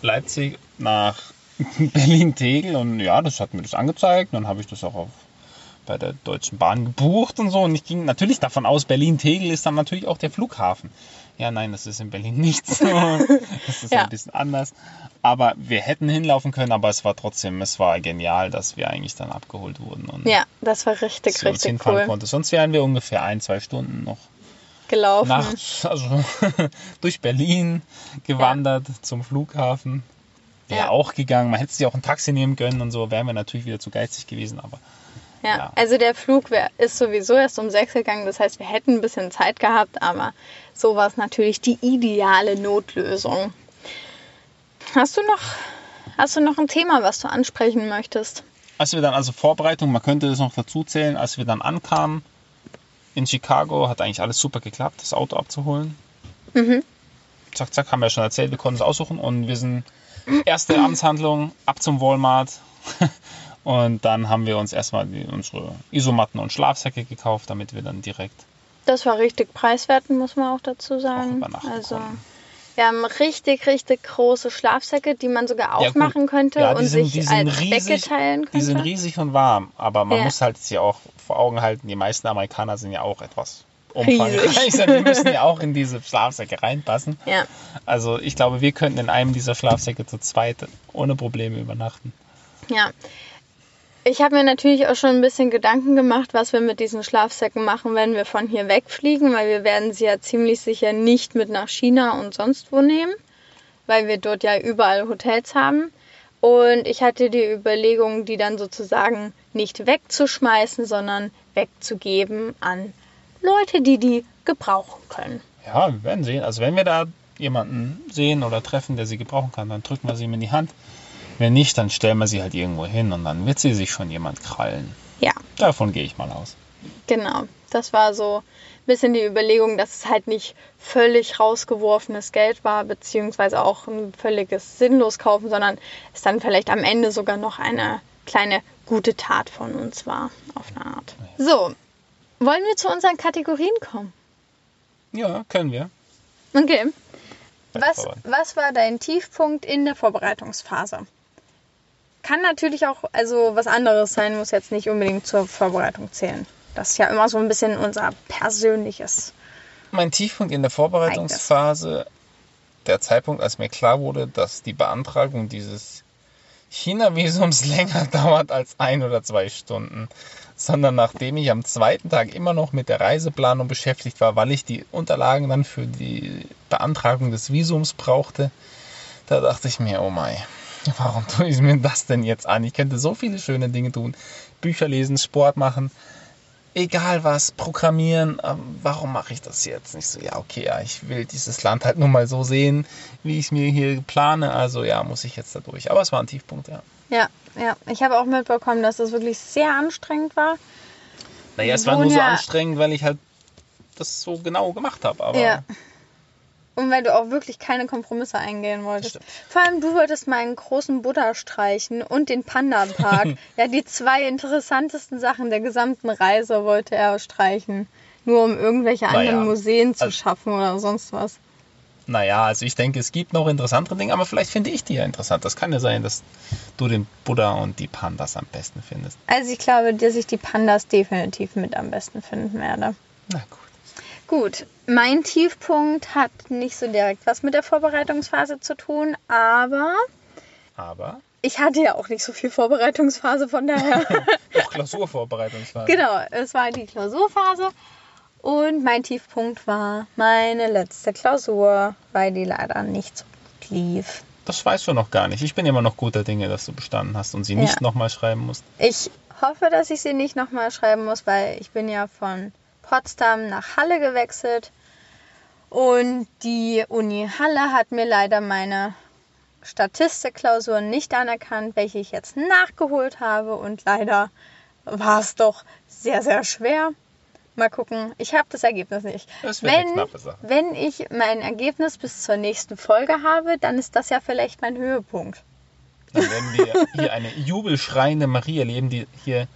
Leipzig nach Berlin-Tegel und ja, das hat mir das angezeigt. Dann habe ich das auch auf, bei der Deutschen Bahn gebucht und so. Und ich ging natürlich davon aus, Berlin-Tegel ist dann natürlich auch der Flughafen. Ja, nein, das ist in Berlin nicht so. Das ist Ja. ein bisschen anders. Aber wir hätten hinlaufen können, aber es war trotzdem, es war genial, dass wir eigentlich dann abgeholt wurden. Und Ja, das war richtig, uns richtig hinfahren cool konnte. Sonst wären wir ungefähr ein, zwei Stunden noch gelaufen. nachts, also durch Berlin gewandert zum Flughafen. Wäre Ja. auch gegangen. Man hätte sich auch ein Taxi nehmen können und so, wären wir natürlich wieder zu geizig gewesen, aber Ja, Ja. also der Flug wär, ist sowieso erst um sechs gegangen. Das heißt, wir hätten ein bisschen Zeit gehabt, aber so war es natürlich die ideale Notlösung. Hast du noch, hast du noch ein Thema, was du ansprechen möchtest? als wir dann, also Vorbereitung, man könnte das noch dazu zählen, als wir dann ankamen in Chicago, hat eigentlich alles super geklappt, das Auto abzuholen. Mhm. Zack, zack, haben wir ja schon erzählt, wir konnten es aussuchen und wir sind erste Amtshandlung ab zum Walmart. Und dann haben wir uns erstmal die, unsere Isomatten und Schlafsäcke gekauft, damit wir dann direkt Das war richtig preiswert, muss man auch dazu auch sagen. übernachten Also konnten. wir haben richtig, richtig große Schlafsäcke, die man sogar Ja, aufmachen könnte Ja, und sind- sich als riesig- Decke teilen könnte. Die sind riesig und warm, aber man Ja. muss halt sich auch vor Augen halten, die meisten Amerikaner sind ja auch etwas Umfangreich. Die müssen ja auch in diese Schlafsäcke reinpassen. ja. Also ich glaube, wir könnten in einem dieser Schlafsäcke zu zweit ohne Probleme übernachten. Ja. Ich habe mir natürlich auch schon ein bisschen Gedanken gemacht, was wir mit diesen Schlafsäcken machen, wenn wir von hier wegfliegen, weil wir werden sie ja ziemlich sicher nicht mit nach China und sonst wo nehmen, weil wir dort ja überall Hotels haben. Und ich hatte die Überlegung, die dann sozusagen nicht wegzuschmeißen, sondern wegzugeben an Leute, die die gebrauchen können. Ja, wir werden sehen. Also wenn wir da jemanden sehen oder treffen, der sie gebrauchen kann, dann drücken wir sie ihm in die Hand. Wenn nicht, dann stellen wir sie halt irgendwo hin und dann wird sie sich schon jemand krallen. Ja, Davon gehe ich mal aus. Genau, das war so ein bisschen die Überlegung, dass es halt nicht völlig rausgeworfenes Geld war, beziehungsweise auch ein völliges sinnlos kaufen, sondern es dann vielleicht am Ende sogar noch eine kleine gute Tat von uns war, auf eine Art. So, wollen wir zu unseren Kategorien kommen? Ja, können wir. Okay. Was, was war dein Tiefpunkt in der Vorbereitungsphase? Kann natürlich auch also was anderes sein, muss jetzt nicht unbedingt zur Vorbereitung zählen. Das ist ja immer so ein bisschen unser persönliches. Mein Tiefpunkt in der Vorbereitungsphase, der Zeitpunkt, als mir klar wurde, dass die Beantragung dieses China-Visums länger dauert als ein oder zwei Stunden, sondern nachdem ich am zweiten Tag immer noch mit der Reiseplanung beschäftigt war, weil ich die Unterlagen dann für die Beantragung des Visums brauchte, da dachte ich mir, oh mein, warum tue ich mir das denn jetzt an? Ich könnte so viele schöne Dinge tun, Bücher lesen, Sport machen, egal was, programmieren, ähm, warum mache ich das jetzt nicht so? Ja, okay, ja, ich will dieses Land halt nur mal so sehen, wie ich es mir hier plane, also ja, muss ich jetzt da durch. Aber es war ein Tiefpunkt, ja. Ja, ja. Ich habe auch mitbekommen, dass das wirklich sehr anstrengend war. Naja, es war nur so ja- anstrengend, weil ich halt das so genau gemacht habe, aber Ja. Und weil du auch wirklich keine Kompromisse eingehen wolltest. Stimmt. Vor allem du wolltest meinen großen Buddha streichen und den Panda-Park. ja, die zwei interessantesten Sachen der gesamten Reise wollte er streichen. Nur um irgendwelche Naja, anderen Museen zu also- schaffen oder sonst was. Naja, also ich denke, es gibt noch interessantere Dinge, aber vielleicht finde ich die ja interessant. Das kann ja sein, dass du den Buddha und die Pandas am besten findest. Also ich glaube, dass ich die Pandas definitiv mit am besten finden werde. Na gut. Gut, mein Tiefpunkt hat nicht so direkt was mit der Vorbereitungsphase zu tun, aber Aber ich hatte ja auch nicht so viel Vorbereitungsphase, von daher. auch Klausurvorbereitungsphase. genau, es war die Klausurphase und mein Tiefpunkt war meine letzte Klausur, weil die leider nicht so gut lief. Das weißt du noch gar nicht. Ich bin immer noch guter Dinge, dass du bestanden hast und sie Ja. nicht nochmal schreiben musst. Ich hoffe, dass ich sie nicht nochmal schreiben muss, weil ich bin ja von Potsdam nach Halle gewechselt und die Uni Halle hat mir leider meine Statistikklausur nicht anerkannt, welche ich jetzt nachgeholt habe und leider war es doch sehr, sehr schwer. Mal gucken, ich habe das Ergebnis nicht. Das wird eine Wenn, knappe Sache. wenn ich mein Ergebnis bis zur nächsten Folge habe, dann ist das ja vielleicht mein Höhepunkt. Dann werden wir hier eine jubelschreiende Marie erleben, die hier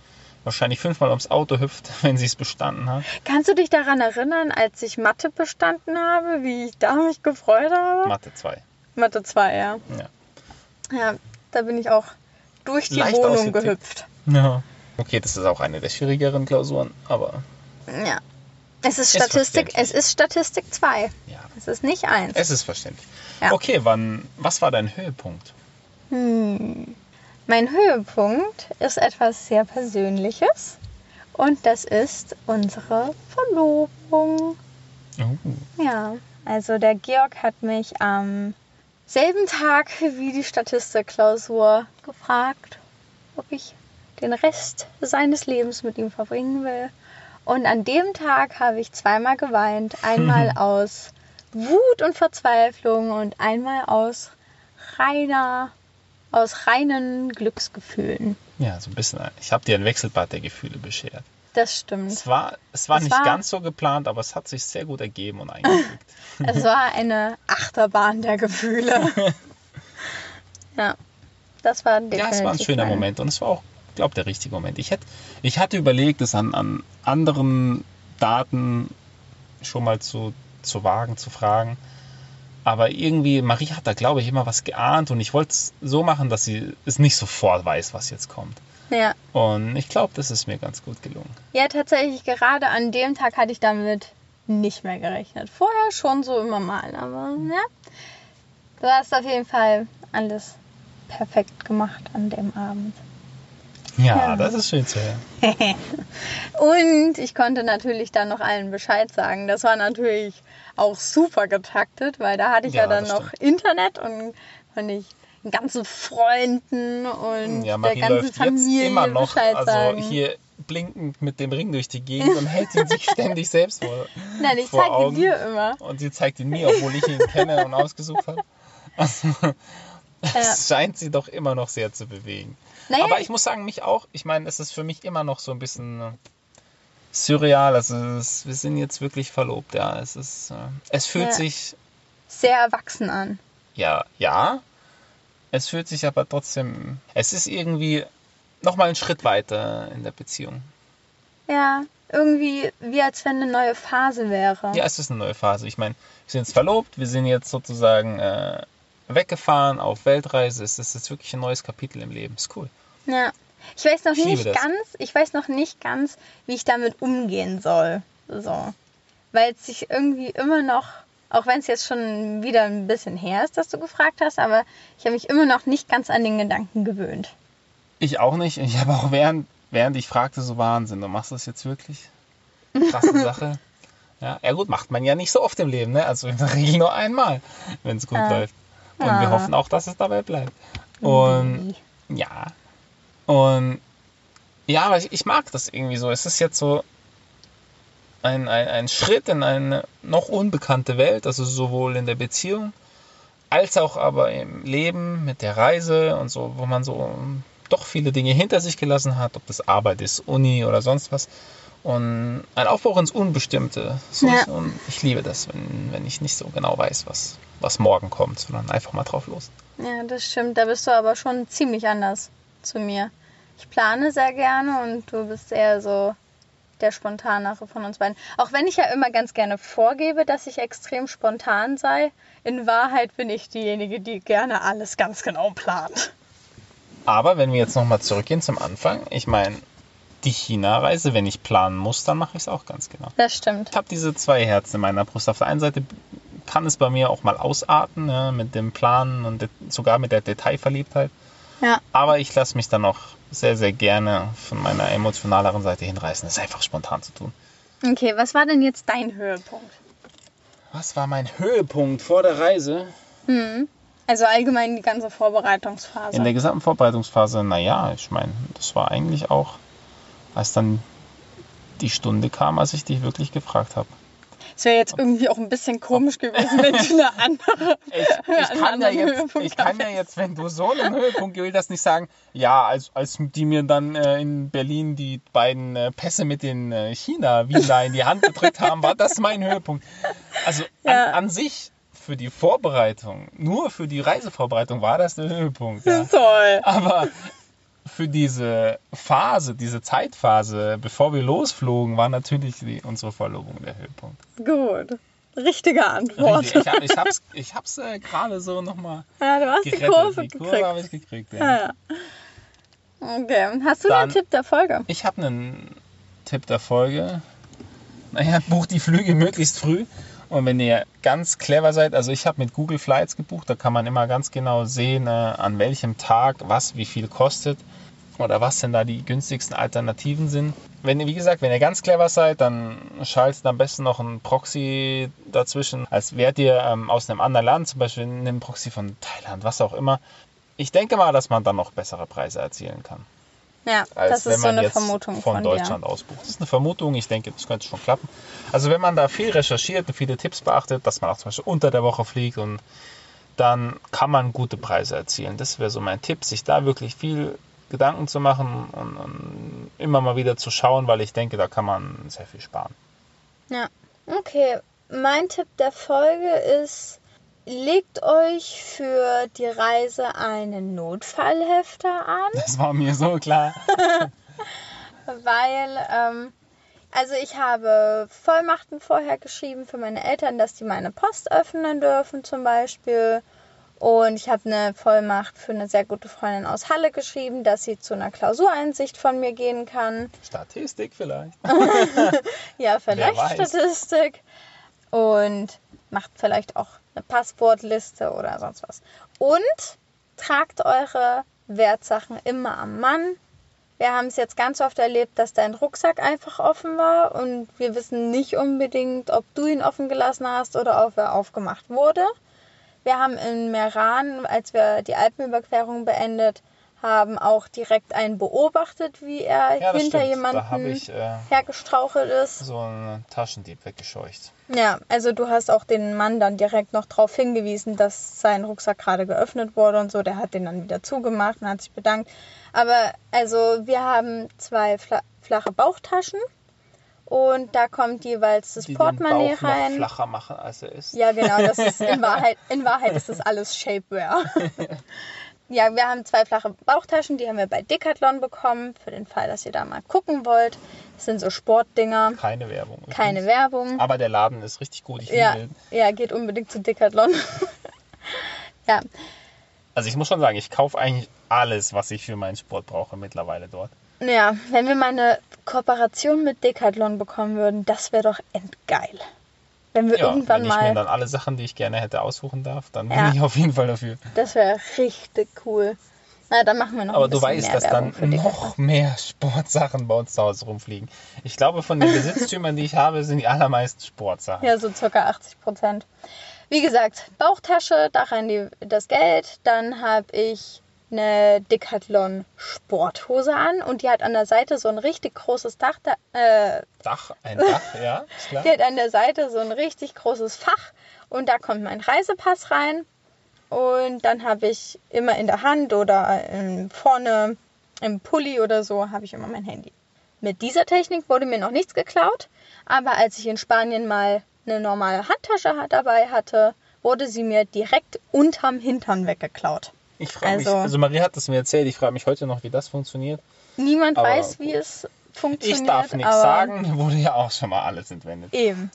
wahrscheinlich fünfmal ums Auto hüpft, wenn sie es bestanden hat. Kannst du dich daran erinnern, als ich Mathe bestanden habe, wie ich da mich gefreut habe? Mathe 2. Mathe 2, ja. Ja. Ja, da bin ich auch durch die Leicht Wohnung gehüpft. ja. Okay, das ist auch eine der schwierigeren Klausuren, aber Ja. Es ist Ist Statistik, es ist Statistik 2. ja, Es ist nicht 1. es ist verständlich. Ja. Okay, wann, was war dein Höhepunkt? Hm. Mein Höhepunkt ist etwas sehr Persönliches. Und das ist unsere Verlobung. Oh, Ja, also der Georg hat mich am selben Tag wie die Statistikklausur gefragt, ob ich den Rest seines Lebens mit ihm verbringen will. Und an dem Tag habe ich zweimal geweint. Einmal aus Wut und Verzweiflung und einmal aus reiner, aus reinen Glücksgefühlen. Ja, so ein bisschen. Ich habe dir ein Wechselbad der Gefühle beschert. Das stimmt. Es war, es war Es nicht war- ganz so geplant, aber es hat sich sehr gut ergeben und eingefügt. Es war eine Achterbahn der Gefühle. ja, das war definitiv ja, es war ein schöner mein- Moment und es war auch, glaube der richtige Moment. Ich, hätte, ich hatte überlegt, es an, an anderen Daten schon mal zu, zu wagen, zu fragen. Aber irgendwie, Marie hat da, glaube ich, immer was geahnt und ich wollte es so machen, dass sie es nicht sofort weiß, was jetzt kommt. Ja. Und ich glaube, das ist mir ganz gut gelungen. ja, tatsächlich, gerade an dem Tag hatte ich damit nicht mehr gerechnet. Vorher schon so immer mal, aber ja. Du hast auf jeden Fall alles perfekt gemacht an dem Abend. Ja, Ja. das ist schön zu hören. Und ich konnte natürlich dann noch allen Bescheid sagen. Das war natürlich auch super getaktet, weil da hatte ich ja, Ja, dann das noch Internet und konnte ich den ganzen Freunden und Ja, der ganzen Familie immer noch, Bescheid also sagen. hier blinkend mit dem Ring durch die Gegend und hält ihn sich ständig selbst vor. Nein, ich zeige Augen. dir immer. Und sie zeigt ihn mir, obwohl ich ihn kenne und ausgesucht habe. Also, es scheint sie doch immer noch sehr zu bewegen. Naja, Aber ich muss sagen, mich auch. Ich meine, es ist für mich immer noch so ein bisschen äh, surreal. Also es, wir sind jetzt wirklich verlobt, ja. Es ist, äh, es fühlt Ja. sich, sehr erwachsen an. ja, ja. Es fühlt sich aber trotzdem, es ist irgendwie nochmal einen Schritt weiter in der Beziehung. Ja, irgendwie wie als wenn eine neue Phase wäre. Ja, es ist eine neue Phase. Ich meine, wir sind jetzt verlobt, wir sind jetzt sozusagen äh, weggefahren auf Weltreise. Ist jetzt wirklich ein neues Kapitel im Leben. Ist cool. Ja. Ich weiß noch Ich nicht das. ganz, ich weiß noch nicht ganz, wie ich damit umgehen soll. So. Weil es sich irgendwie immer noch, auch wenn es jetzt schon wieder ein bisschen her ist, dass du gefragt hast, aber ich habe mich immer noch nicht ganz an den Gedanken gewöhnt. Ich auch nicht. Ich habe auch während, während ich fragte, so Wahnsinn, du machst das jetzt wirklich? Krasse Sache. Ja, ja gut, macht man ja nicht so oft im Leben, ne? Also in der Regel nur einmal, wenn es gut Ah. läuft. Und wir Ah. hoffen auch, dass es dabei bleibt. Und ja. Und ja, aber ich, ich mag das irgendwie so. Es ist jetzt so ein, ein, ein Schritt in eine noch unbekannte Welt, also sowohl in der Beziehung als auch aber im Leben mit der Reise und so, wo man so doch viele Dinge hinter sich gelassen hat, ob das Arbeit ist, Uni oder sonst was. Und ein Aufbruch ins Unbestimmte. So, Ja. Und ich liebe das, wenn, wenn ich nicht so genau weiß, was, was morgen kommt, sondern einfach mal drauf los. Ja, das stimmt. Da bist du aber schon ziemlich anders zu mir. Ich plane sehr gerne und du bist eher so der Spontanere von uns beiden. Auch wenn ich ja immer ganz gerne vorgebe, dass ich extrem spontan sei, in Wahrheit bin ich diejenige, die gerne alles ganz genau plant. Aber wenn wir jetzt nochmal zurückgehen zum Anfang, ich meine, die China-Reise, wenn ich planen muss, dann mache ich es auch ganz genau. Das stimmt. Ich habe diese zwei Herzen in meiner Brust. Auf der einen Seite kann es bei mir auch mal ausarten, ja, mit dem Planen und sogar mit der Detailverliebtheit. Ja. Aber ich lasse mich dann auch sehr, sehr gerne von meiner emotionaleren Seite hinreißen. Das ist einfach spontan zu tun. Okay, was war denn jetzt dein Höhepunkt? Was war mein Höhepunkt vor der Reise? Hm. Also allgemein die ganze Vorbereitungsphase. In der gesamten Vorbereitungsphase, naja, ich meine, das war eigentlich auch, als dann die Stunde kam, als ich dich wirklich gefragt habe. Es wäre jetzt irgendwie auch ein bisschen komisch gewesen, wenn du eine andere. Ich, ich, kann ja jetzt, ich kann ja jetzt, wenn du so einen Höhepunkt gewählt hast, nicht sagen, ja, als, als die mir dann äh, in Berlin die beiden äh, Pässe mit den äh, China-Visa in die Hand gedrückt haben, war das mein Höhepunkt. Also Ja. an, an sich für die Vorbereitung, nur für die Reisevorbereitung war das der Höhepunkt. Ja. Toll. Aber für diese Phase, diese Zeitphase, bevor wir losflogen, war natürlich die, unsere Verlobung der Höhepunkt. Gut. Richtige Antwort. Richtig, Ich, hab, ich hab's, ich äh, gerade so nochmal Ja, du hast die gerettet. Kurve die Kurve gekriegt. habe ich gekriegt. Ja. Ja, ja. Okay, hast du Dann- den Tipp der Folge? Ich habe einen Tipp der Folge. Naja, bucht die Flüge möglichst früh. Und wenn ihr ganz clever seid, also ich habe mit Google Flights gebucht, da kann man immer ganz genau sehen, äh, an welchem Tag was wie viel kostet oder was denn da die günstigsten Alternativen sind. Wenn ihr, wie gesagt, wenn ihr ganz clever seid, dann schaltet am besten noch ein Proxy dazwischen, als wärt ihr ähm, aus einem anderen Land, zum Beispiel einen Proxy von Thailand, was auch immer. Ich denke mal, dass man dann noch bessere Preise erzielen kann Ja, als das wenn ist so man eine jetzt Vermutung von, von, Deutschland dir. ausbucht. Das ist eine Vermutung, ich denke, das könnte schon klappen. Also wenn man da viel recherchiert und viele Tipps beachtet, dass man auch zum Beispiel unter der Woche fliegt und dann kann man gute Preise erzielen. Das wäre so mein Tipp, sich da wirklich viel Gedanken zu machen und, und immer mal wieder zu schauen, weil ich denke, da kann man sehr viel sparen. Ja. Okay, mein Tipp der Folge ist, legt euch für die Reise einen Notfallhefter an, Das war mir so klar. weil, ähm, also ich habe Vollmachten vorher geschrieben für meine Eltern, dass die meine Post öffnen dürfen zum Beispiel. Und ich habe eine Vollmacht für eine sehr gute Freundin aus Halle geschrieben, dass sie zu einer Klausureinsicht von mir gehen kann. Statistik vielleicht. Ja, vielleicht. Statistik. Und macht vielleicht auch eine Passwortliste oder sonst was. Und tragt eure Wertsachen immer am Mann. Wir haben es jetzt ganz oft erlebt, dass dein Rucksack einfach offen war und wir wissen nicht unbedingt, ob du ihn offen gelassen hast oder ob er aufgemacht wurde. Wir haben in Meran, als wir die Alpenüberquerung beendet haben, auch direkt einen beobachtet, wie er Ja, hinter stimmt. Jemanden ich äh, hergestrauchelt ist. so einen Taschendieb weggescheucht. Ja, also du hast auch den Mann dann direkt noch darauf hingewiesen, dass sein Rucksack gerade geöffnet wurde und so. Der hat den dann wieder zugemacht und hat sich bedankt. Aber also wir haben zwei fla flache Bauchtaschen und da kommt jeweils das Die den Portemonnaie Bauch noch rein. flacher machen, als er ist. Ja, genau, das ist in Wahrheit, in Wahrheit ist das alles Shapewear. ja, wir haben zwei flache Bauchtaschen, die haben wir bei Decathlon bekommen, für den Fall, dass ihr da mal gucken wollt. Das sind so Sportdinger, Keine Werbung. keine übrigens. Werbung. Aber der Laden ist richtig gut. Ich Ja, liebe- ja, geht unbedingt zu Decathlon. ja, Also ich muss schon sagen, ich kaufe eigentlich alles, was ich für meinen Sport brauche mittlerweile dort. ja, wenn wir mal eine Kooperation mit Decathlon bekommen würden, das wäre doch endgeil. Wenn wir Ja, irgendwann wenn ich mir mal, dann alle Sachen, die ich gerne hätte, aussuchen darf, dann bin Ja. ich auf jeden Fall dafür. das wäre richtig cool. Na, dann machen wir noch Aber du weißt, dass Werbung dann noch mehr Sportsachen bei uns zu Hause rumfliegen. Ich glaube, von den Besitztümern, die ich habe, sind die allermeisten Sportsachen. Ja, so circa 80 Prozent. Wie gesagt, Bauchtasche, da rein die, das Geld. Dann habe ich eine Decathlon Sporthose an und die hat an der Seite so ein richtig großes Dach, da, äh, Dach, ein Dach, ja, ist klar. Die hat an der Seite so ein richtig großes Fach und da kommt mein Reisepass rein. Und dann habe ich immer in der Hand oder vorne im Pulli oder so habe ich immer mein Handy. Mit dieser Technik wurde mir noch nichts geklaut, aber als ich in Spanien mal eine normale Handtasche dabei hatte, wurde sie mir direkt unterm Hintern weggeklaut. Ich frage mich, Also- also Marie hat es mir erzählt, ich frage mich heute noch, wie das funktioniert. Niemand Aber weiß, wie es funktioniert. Ich darf nichts sagen, wurde ja auch schon mal alles entwendet. Eben,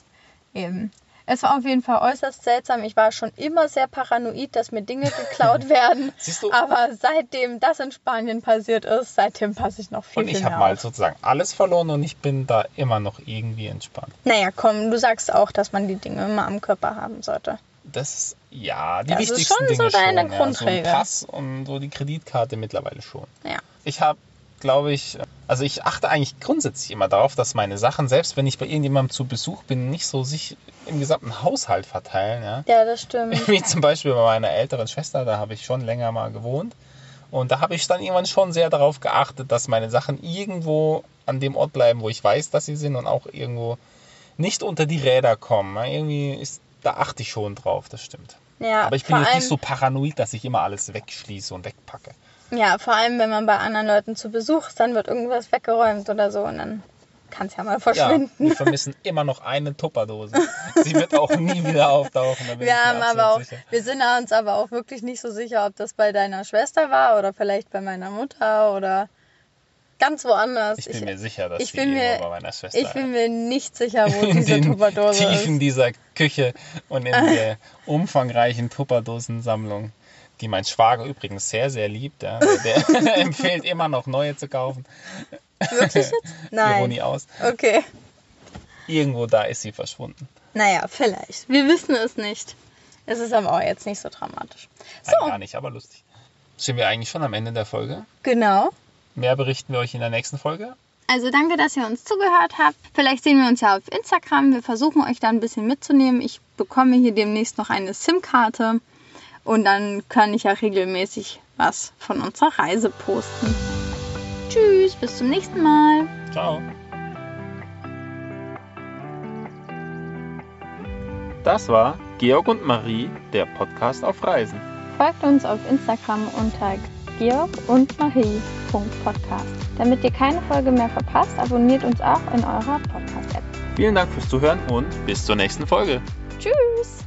eben. Es war auf jeden Fall äußerst seltsam. Ich war schon immer sehr paranoid, dass mir Dinge geklaut werden. Siehst du? Aber seitdem das in Spanien passiert ist, seitdem passe ich noch viel, Und viel ich habe mehr mal auf. sozusagen alles verloren und ich bin da immer noch irgendwie entspannt. Naja, komm, du sagst auch, dass man die Dinge immer am Körper haben sollte. Das ist, ja, die Das ist wichtigsten schon so Dinge deine schon. Ja, so Grundregel. Pass und so die Kreditkarte mittlerweile schon. Ja. Ich habe, glaube ich, also ich achte eigentlich grundsätzlich immer darauf, dass meine Sachen, selbst wenn ich bei irgendjemandem zu Besuch bin, nicht so sich im gesamten Haushalt verteilen. Ja? Ja, das stimmt. Wie zum Beispiel bei meiner älteren Schwester, da habe ich schon länger mal gewohnt. Und da habe ich dann irgendwann schon sehr darauf geachtet, dass meine Sachen irgendwo an dem Ort bleiben, wo ich weiß, dass sie sind und auch irgendwo nicht unter die Räder kommen. Irgendwie ist, da achte ich schon drauf, das stimmt. Ja, Aber ich bin jetzt allem, nicht so paranoid, dass ich immer alles wegschließe und wegpacke. Ja, vor allem, wenn man bei anderen Leuten zu Besuch ist, dann wird irgendwas weggeräumt oder so und dann kann es ja mal Ja, verschwinden. wir vermissen immer noch eine Tupperdose. Sie wird auch nie wieder auftauchen. Wir haben aber auch, sicher. wir sind uns aber auch wirklich nicht so sicher, ob das bei deiner Schwester war oder vielleicht bei meiner Mutter oder ganz woanders. Ich bin mir sicher, dass ich die bin mir- bei meiner Schwester ich bin mir nicht sicher, wo in diese den Tupperdose Tiefen ist. dieser Küche und in der umfangreichen Tupperdosensammlung, die mein Schwager übrigens sehr, sehr liebt. Ja. Der, empfiehlt immer noch neue zu kaufen. Wirklich jetzt? Nein. Ironie aus. Okay. Irgendwo da ist sie verschwunden. Naja, vielleicht. Wir wissen es nicht. Es ist aber auch jetzt nicht so dramatisch. Nein, So, gar nicht, aber lustig. Sind wir eigentlich schon am Ende der Folge? genau. Mehr berichten wir euch in der nächsten Folge. Also danke, dass ihr uns zugehört habt. Vielleicht sehen wir uns ja auf Instagram. Wir versuchen euch da ein bisschen mitzunehmen. Ich bekomme hier demnächst noch eine SIM-Karte und dann kann ich ja regelmäßig was von unserer Reise posten. Tschüss, bis zum nächsten Mal. Ciao. Das war Georg und Marie, der Podcast auf Reisen. Folgt uns auf Instagram unter Georg und Marie.podcast. Damit ihr keine Folge mehr verpasst, abonniert uns auch in eurer Podcast-App. Vielen Dank fürs Zuhören und bis zur nächsten Folge. Tschüss!